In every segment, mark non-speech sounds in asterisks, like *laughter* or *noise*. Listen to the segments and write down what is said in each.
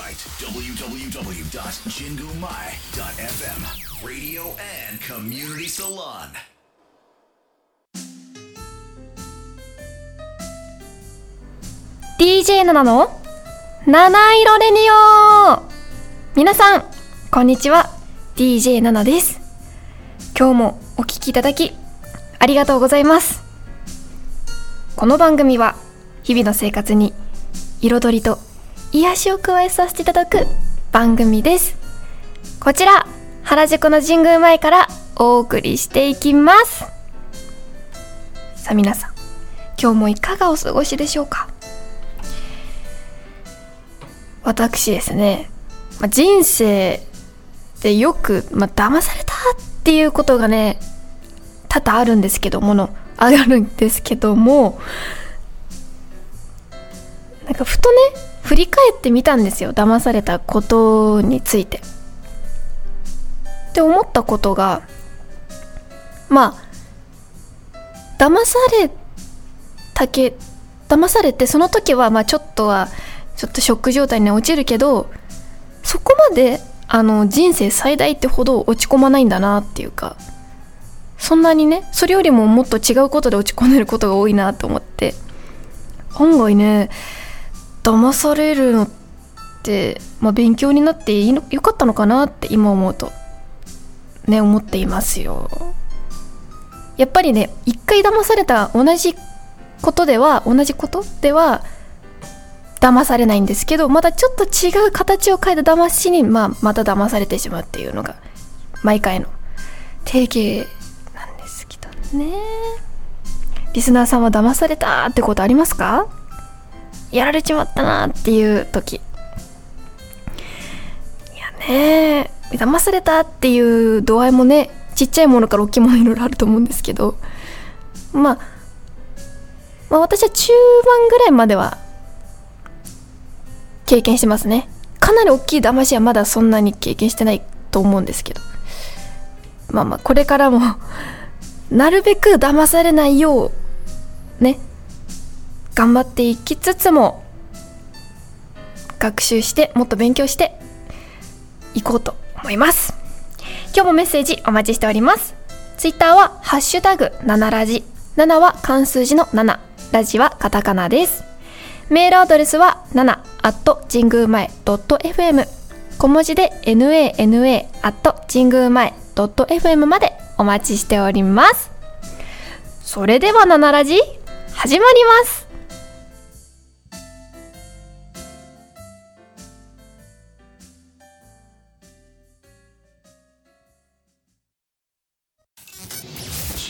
website www.jingumai.fm radio and community salon. DJ 7の七色レニオ皆さんこんにちは。DJ7 です。今日もお聞きいただきありがとうございます。この番組は日々の生活に彩りと癒しを加えさせていただく番組です。こちら原宿の神宮前からお送りしていきます。さあ皆さん今日もいかがお過ごしでしょうか？私ですね、まあ、人生でよく、まあ、騙されたっていうことがね多々あるんですけどものあるんですけどもなんかふとね振り返ってみたんですよ騙されたことについて。って思ったことがまあ騙されたけ騙されてその時はまあちょっとはちょっとショック状態に落ちるけどそこまであの人生最大ってほど落ち込まないんだなっていうかそんなにねそれよりももっと違うことで落ち込んでることが多いなと思って案外ね騙されるのって、まあ、勉強になっていいのよかったのかなって今思うと。ね思っていますよ。やっぱりね一回騙された同じことでは同じことでは騙されないんですけどまたちょっと違う形を変えた騙しに、まあ、また騙されてしまうっていうのが毎回の定型なんですけどね。リスナーさんは騙されたってことありますか？やられちまったなっていう時。いやね騙されたっていう度合いもねちっちゃいものから大きいものいろいろあると思うんですけど、まあ、まあ私は中盤ぐらいまでは経験してますね。かなり大きい騙しはまだそんなに経験してないと思うんですけど。まあまあこれからもなるべく騙されないようね頑張っていきつつも学習してもっと勉強していこうと思います。今日もメッセージお待ちしております。ツイッターはハッシュタグ7ラジ。7は漢数字の7ラジはカタカナです。メールアドレスは7 at 神宮前 .fm 小文字で nana at 神宮前 .fm までお待ちしております。それでは7ラジ始まります。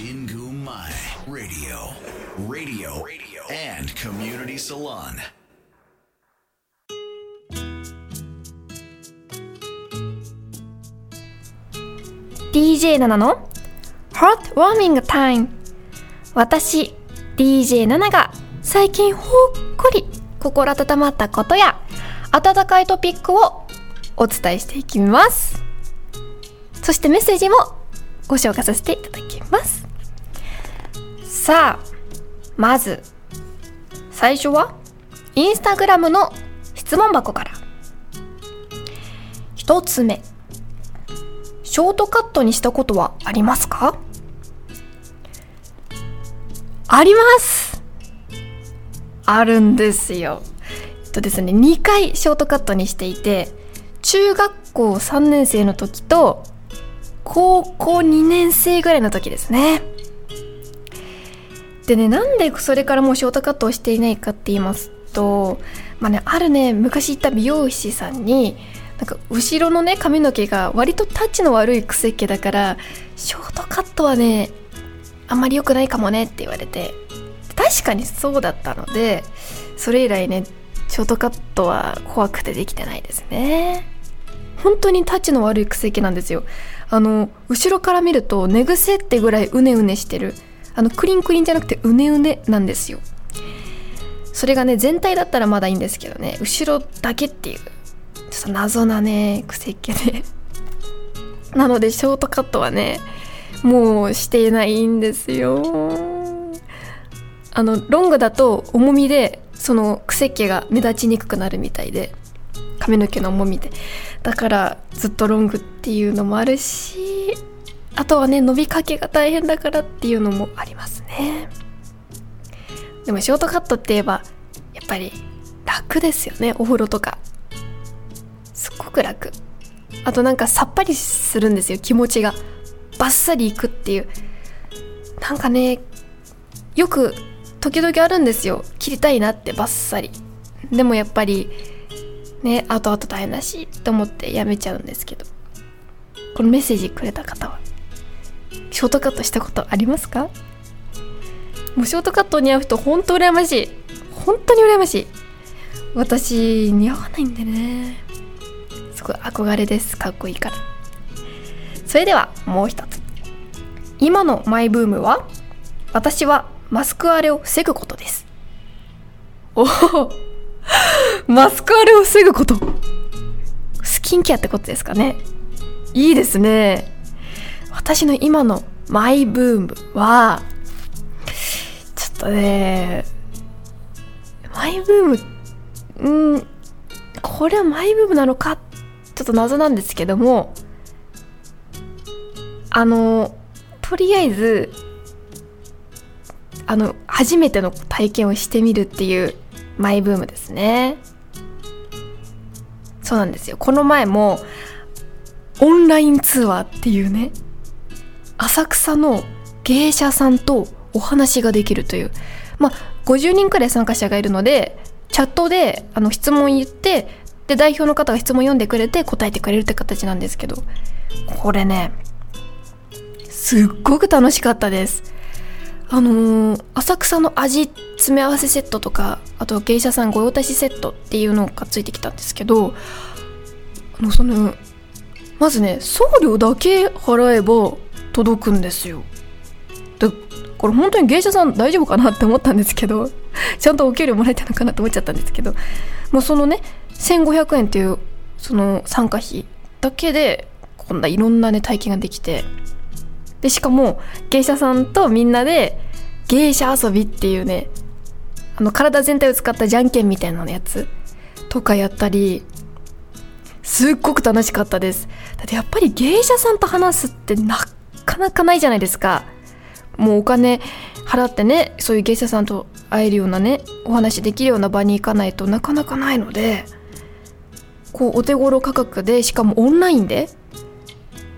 神宮前 radio. Radio. Radio, and community salon. DJ7 の Heart Warming Time. 私 DJ7 が最近ほっこり心温まったことや温かいトピックをお伝えしていきます。そしてメッセージもご紹介させていただきます。さあまず最初はインスタグラムの質問箱から一つ目ショートカットにしたことはありますか？ありますあるんですよ。えっとですね、2回ショートカットにしていて、中学校3年生の時と、高校2年生ぐらいの時ですね。でね、なんでそれからもうショートカットをしていないかって言いますと、まあね、あるね、昔行った美容師さんに、なんか後ろのね髪の毛が割とタッチの悪い癖っ気だからショートカットはねあんまり良くないかもねって言われて確かにそうだったのでそれ以来ねショートカットは怖くてできてないですね。本当にタッチの悪い癖っ気なんですよ。あの後ろから見ると寝癖ってぐらいうねうねしてる。あのクリンクリンじゃなくてうねうねなんですよ。それがね全体だったらまだいいんですけどね。後ろだけっていう。ちょっと謎なね癖っ気で。なのでショートカットはねもうしていないんですよ。あのロングだと重みでその癖っ気が目立ちにくくなるみたいで。髪の毛の重みで。だからずっとロングっていうのもあるしあとはね伸びかけが大変だからっていうのもありますね。でもショートカットって言えばやっぱり楽ですよね。お風呂とか。すっごく楽。あとなんかさっぱりするんですよ。気持ちが。バッサリいくっていう。なんかねよく時々あるんですよ。切りたいなってバッサリ。でもやっぱりね後々大変だしと思ってやめちゃうんですけど。このメッセージくれた方は。ショートカットしたことありますか？もうショートカット似合う人本当羨ましい。本当に羨ましい。私似合わないんでね。すごい憧れです。かっこいいから。それではもう一つ。今のマイブームは？私はマスク荒れを防ぐことです。おお。マスク荒れを防ぐこと。スキンケアってことですかね。いいですね。私の今のマイブームはちょっとねマイブームうんこれはマイブームなのかちょっと謎なんですけどもあのとりあえずあの初めての体験をしてみるっていうマイブームですね。そうなんですよ。この前もオンラインツアーっていうね浅草の芸者さんとお話ができるという。まあ50人くらい参加者がいるのでチャットであの質問言ってで代表の方が質問読んでくれて答えてくれるって形なんですけど。これねすっごく楽しかったです。あのー、浅草の味詰め合わせセットとかあと芸者さん御用達セットっていうのがついてきたんですけどあのそのまずね送料だけ払えば届くんですよ。でこれ本当に芸者さん大丈夫かなって思ったんですけど *laughs* ちゃんとお給料もらえたのかなって思っちゃったんですけどもうそのね1500円っていうその参加費だけでこんないろんなね体験ができてでしかも芸者さんとみんなで芸者遊びっていうねあの体全体を使ったじゃんけんみたいなやつとかやったりすっごく楽しかったです。だってやっぱり芸者さんと話すってなかなかないじゃないですか。もうお金払ってねそういう芸者さんと会えるようなねお話できるような場に行かないとなかなかないのでこうお手頃価格でしかもオンラインで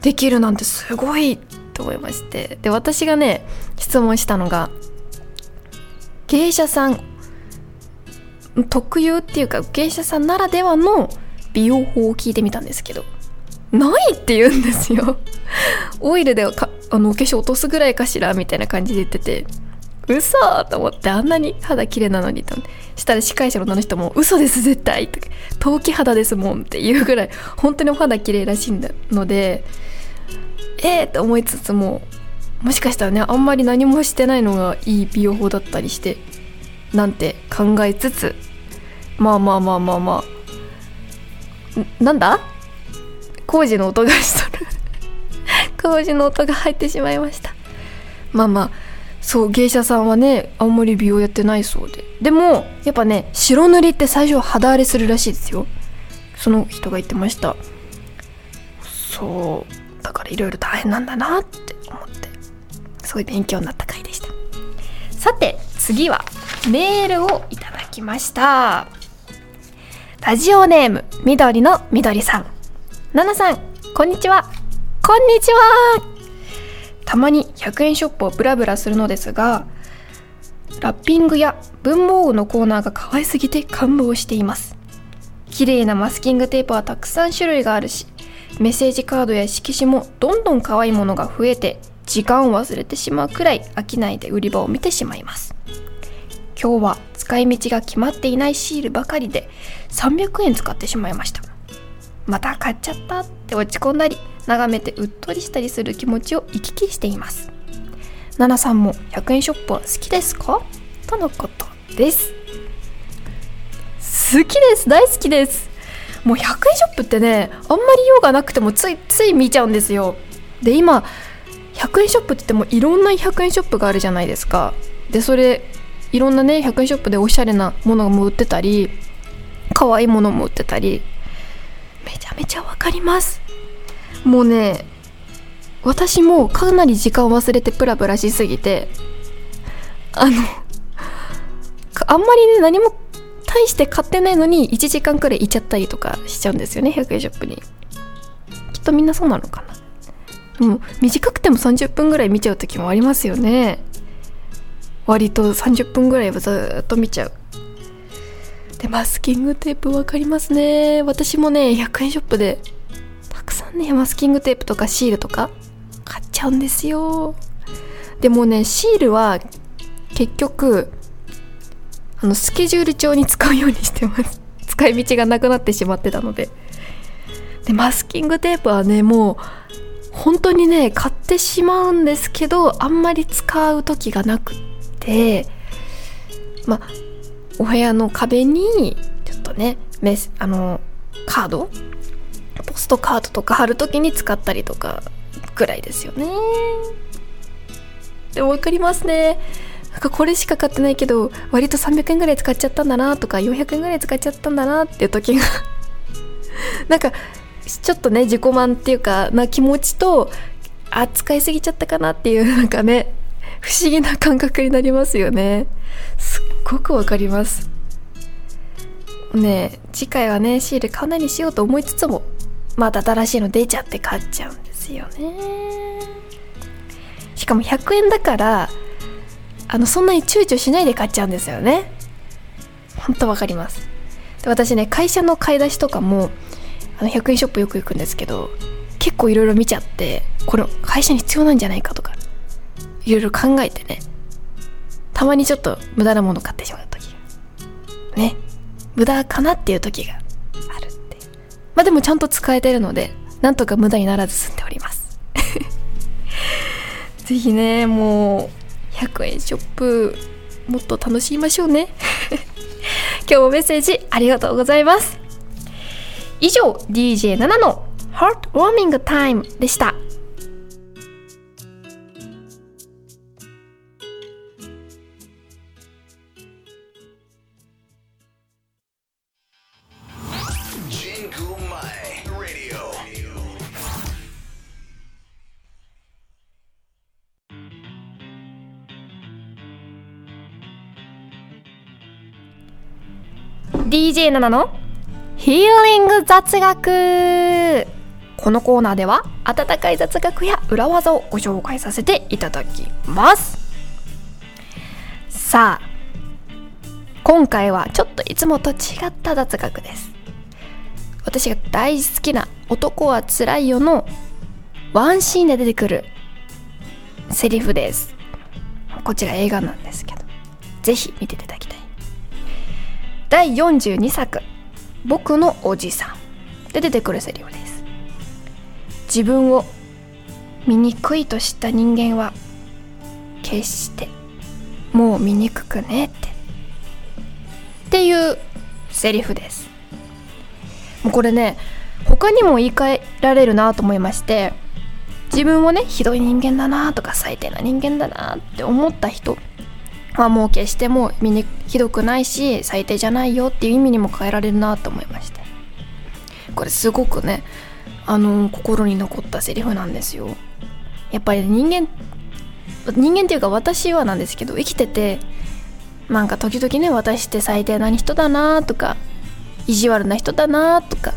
できるなんてすごいと思いまして。で私がね質問したのが芸者さん特有っていうか芸者さんならではの美容法を聞いてみたんですけど。ないって言うんですよ。オイルでかあのお化粧落とすぐらいかしらみたいな感じで言ってて嘘と思ってあんなに肌綺麗なのにとしたら司会者の女の人も嘘です絶対とか陶器肌ですもんっていうぐらい本当にお肌綺麗らしいのでえーって思いつつももしかしたらねあんまり何もしてないのがいい美容法だったりしてなんて考えつつまあまあまあまあまあなんだ工事の音がしとる。工事の音が入ってしまいました。まあまあそう芸者さんはねあんまり美容やってないそうで。でもやっぱね白塗りって最初肌荒れするらしいですよ。その人が言ってました。そうだからいろいろ大変なんだなって思って。すごい勉強になった回でした。さて次はメールをいただきました。ラジオネーム緑の緑さん。ナナさんこんにちは。こんにちは。たまに100円ショップをブラブラするのですがラッピングや文房具のコーナーが可愛すぎて感動しています。綺麗なマスキングテープはたくさん種類があるしメッセージカードや色紙もどんどん可愛いものが増えて時間を忘れてしまうくらい飽きないで売り場を見てしまいます。今日は使い道が決まっていないシールばかりで300円使ってしまいました。また買っちゃったって落ち込んだり眺めてうっとりしたりする気持ちを行き来しています。ナナさんも100円ショップは好きですか？とのことです。好きです。大好きです。もう100円ショップってねあんまり用がなくてもついつい見ちゃうんですよ。で今100円ショップって言ってもいろんな100円ショップがあるじゃないですか。でそれいろんなね100円ショップでおしゃれなものがも売ってたり可愛いものも売ってたりめちゃめちゃわかります。もうね私もかなり時間を忘れてプラプラしすぎてあのあんまりね何も大して買ってないのに1時間くらいいちゃったりとかしちゃうんですよね100円ショップに。きっとみんなそうなのかな。もう短くても30分ぐらい見ちゃう時もありますよね。割と30分ぐらいはずっと見ちゃう。でマスキングテープ分かりますね。私もね100円ショップでたくさんねマスキングテープとかシールとか買っちゃうんですよ。でもねシールは結局あのスケジュール帳に使うようにしてます。*laughs* 使い道がなくなってしまってたので。でマスキングテープはねもう本当にね買ってしまうんですけどあんまり使う時がなくって。まあお部屋の壁にちょっとねメスあのカード？ポストカードとか貼る時に使ったりとかぐらいですよね。でも分かりますね。なんかこれしか買ってないけど割と300円ぐらい使っちゃったんだなとか400円ぐらい使っちゃったんだなっていう時が *laughs* なんかちょっとね自己満っていうかな気持ちとあ使いすぎちゃったかなっていうなんかね不思議な感覚になりますよね。すっごくわかります。ね次回はねシール買わないにしようと思いつつもまた新しいの出ちゃって買っちゃうんですよね。しかも100円だからあのそんなに躊躇しないで買っちゃうんですよね。ほんとわかります。で私ね会社の買い出しとかもあの100円ショップよく行くんですけど結構いろいろ見ちゃってこれ会社に必要なんじゃないかとかいろいろ考えてねたまにちょっと無駄なもの買ってしまう時。ね。無駄かなっていう時があるって。まあでもちゃんと使えてるのでなんとか無駄にならず済んでおります。*laughs* ぜひねもう100円ショップもっと楽しみましょうね。*laughs* 今日もメッセージありがとうございます。以上 DJ7 の Heartwarming Time でした。DJ7 の？ヒーリング雑学。このコーナーでは温かい雑学や裏技をご紹介させていただきます。さあ今回はちょっといつもと違った雑学です。私が大好きな「男はつらいよ」のワンシーンで出てくるセリフです。こちら映画なんですけどぜひ見ていただきたい。第42作「僕のおじさん」で出てくるセリフです。自分を醜いと知った人間は決してもう醜くねって。っていうセリフです。もうこれね他にも言い換えられるなと思いまして自分をねひどい人間だなとか最低な人間だなって思った人はもう決してもうみにひどくないし最低じゃないよっていう意味にも変えられるなと思いまして。これすごくねあの心に残ったセリフなんですよ。やっぱり人間人間っていうか私はなんですけど生きててなんか時々ね私って最低な人だなとか意地悪な人だなとか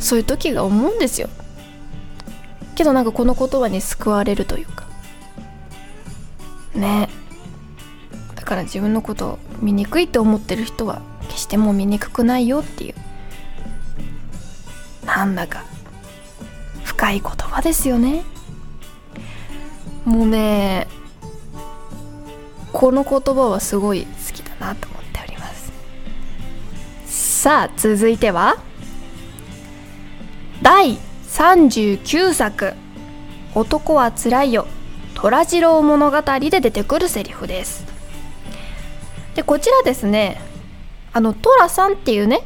そういう時が思うんですよ。けどなんかこの言葉に救われるというか。ね。だから自分のことを醜いって思ってる人は決してもう醜くないよっていうなんだか深い言葉ですよね。もうねこの言葉はすごい好きだなと思っております。さあ続いては第39作「男はつらいよ。虎次郎物語」で出てくるセリフです。でこちらですねあの寅さんっていうね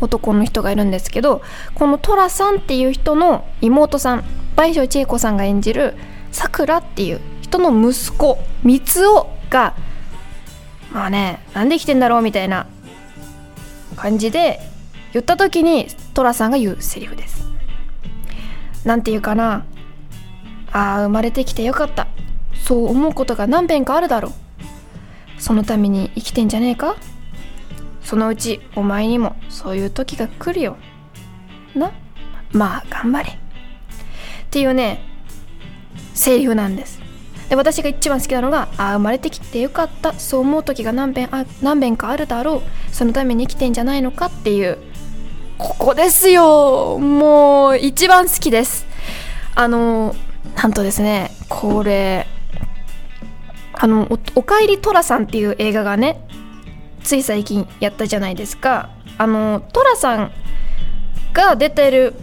男の人がいるんですけどこの寅さんっていう人の妹さん倍賞千恵子さんが演じるさくらっていう人の息子三男がまあねなんで生きてんだろうみたいな感じで言った時に寅さんが言うセリフです。なんていうかなああ生まれてきてよかった。そう思うことが何遍かあるだろう。そのために生きてんじゃねえか？そのうちお前にもそういう時が来るよ。な？まあ頑張れ。っていうねセリフなんです。で私が一番好きなのが「ああ生まれてきてよかった。そう思う時が何遍あ何遍かあるだろう。そのために生きてんじゃないのか」っていう。ここですよ。もう一番好きです。あのなんとですねこれあのお「かえりトラさん」っていう映画がねつい最近やったじゃないですか。あのトラさんが出てる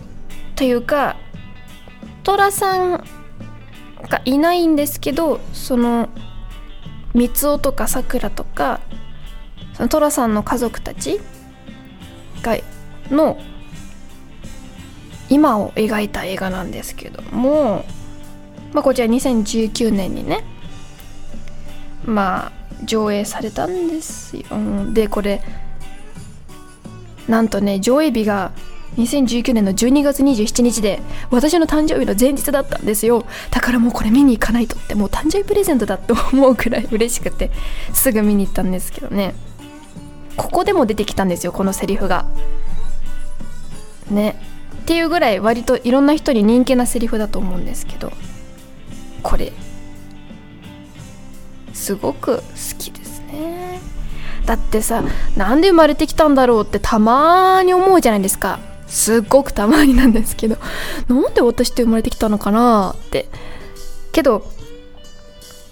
というかトラさんがいないんですけどその三尾とかさくらとかその寅さんの家族たちがの今を描いた映画なんですけども、まあ、こちら2019年にねまあ上映されたんですよ。でこれなんとね上映日が2019年の12月27日で私の誕生日の前日だったんですよ。だからもうこれ見に行かないとってもう誕生日プレゼントだって思うくらい嬉しくてすぐ見に行ったんですけどね。ここでも出てきたんですよこのセリフが。ね。っていうぐらい割といろんな人に人気なセリフだと思うんですけどこれ。すごく好きですね。だってさなんで生まれてきたんだろうってたまに思うじゃないですか。すっごくたまになんですけど。なんで私って生まれてきたのかな？って。けど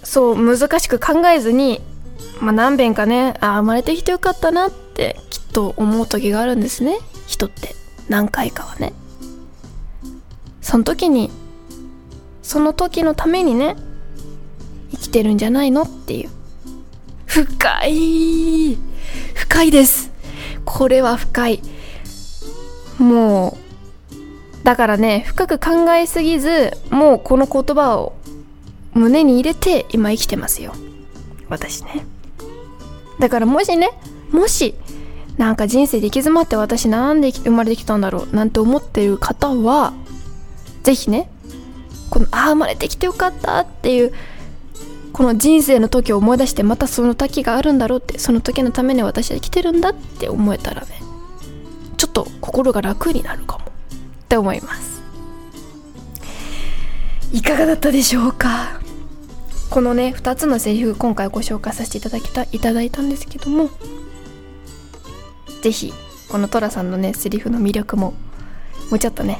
そう難しく考えずに、まあ、何遍かねあ生まれてきてよかったなってきっと思う時があるんですね。人って。何回かはね。その時にその時のためにね生きてるんじゃないのっていう。深い。深いです。これは深い。もうだからね深く考えすぎずもうこの言葉を胸に入れて今生きてますよ。私ね。だからもしねもしなんか人生で行き詰まって私なんで生まれてきたんだろうなんて思ってる方は是非ねこのああ生まれてきてよかったっていうこの人生の時を思い出してまたその時があるんだろうってその時のために私は生きてるんだって思えたらねちょっと心が楽になるかもって思います。いかがだったでしょうか？このね2つのセリフ今回ご紹介させていただきたいただいたんですけども是非この寅さんのねセリフの魅力ももうちょっとね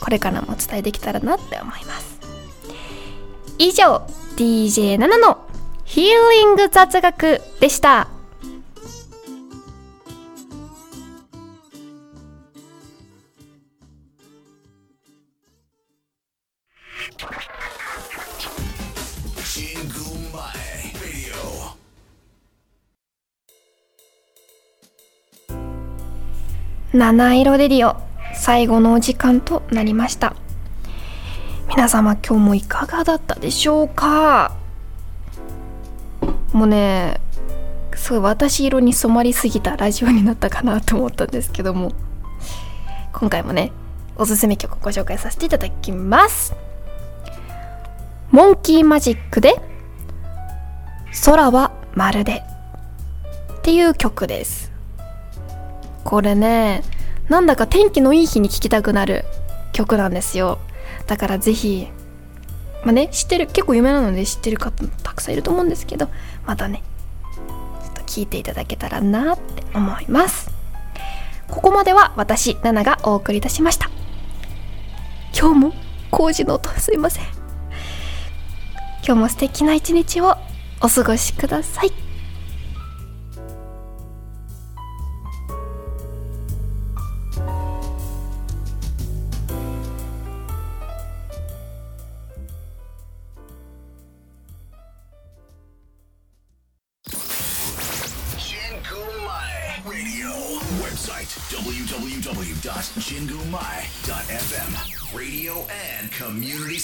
これからもお伝えできたらなって思います。以上 DJ7 のヒーリング雑学でした。七色レディオ最後のお時間となりました。皆様今日もいかがだったでしょうか？もうねすごい私色に染まりすぎたラジオになったかなと思ったんですけども。今回もねおすすめ曲ご紹介させていただきます。モンキーマジックで空はまるでっていう曲です。これねなんだか天気のいい日に聴きたくなる曲なんですよ。だからぜひまあね知ってる結構有名なので知ってる方もたくさんいると思うんですけどまたねちょっと聞いていただけたらなって思います。ここまでは私ナナがお送りいたしました。今日も工事の音すいません。今日も素敵な一日をお過ごしください。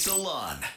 Salon.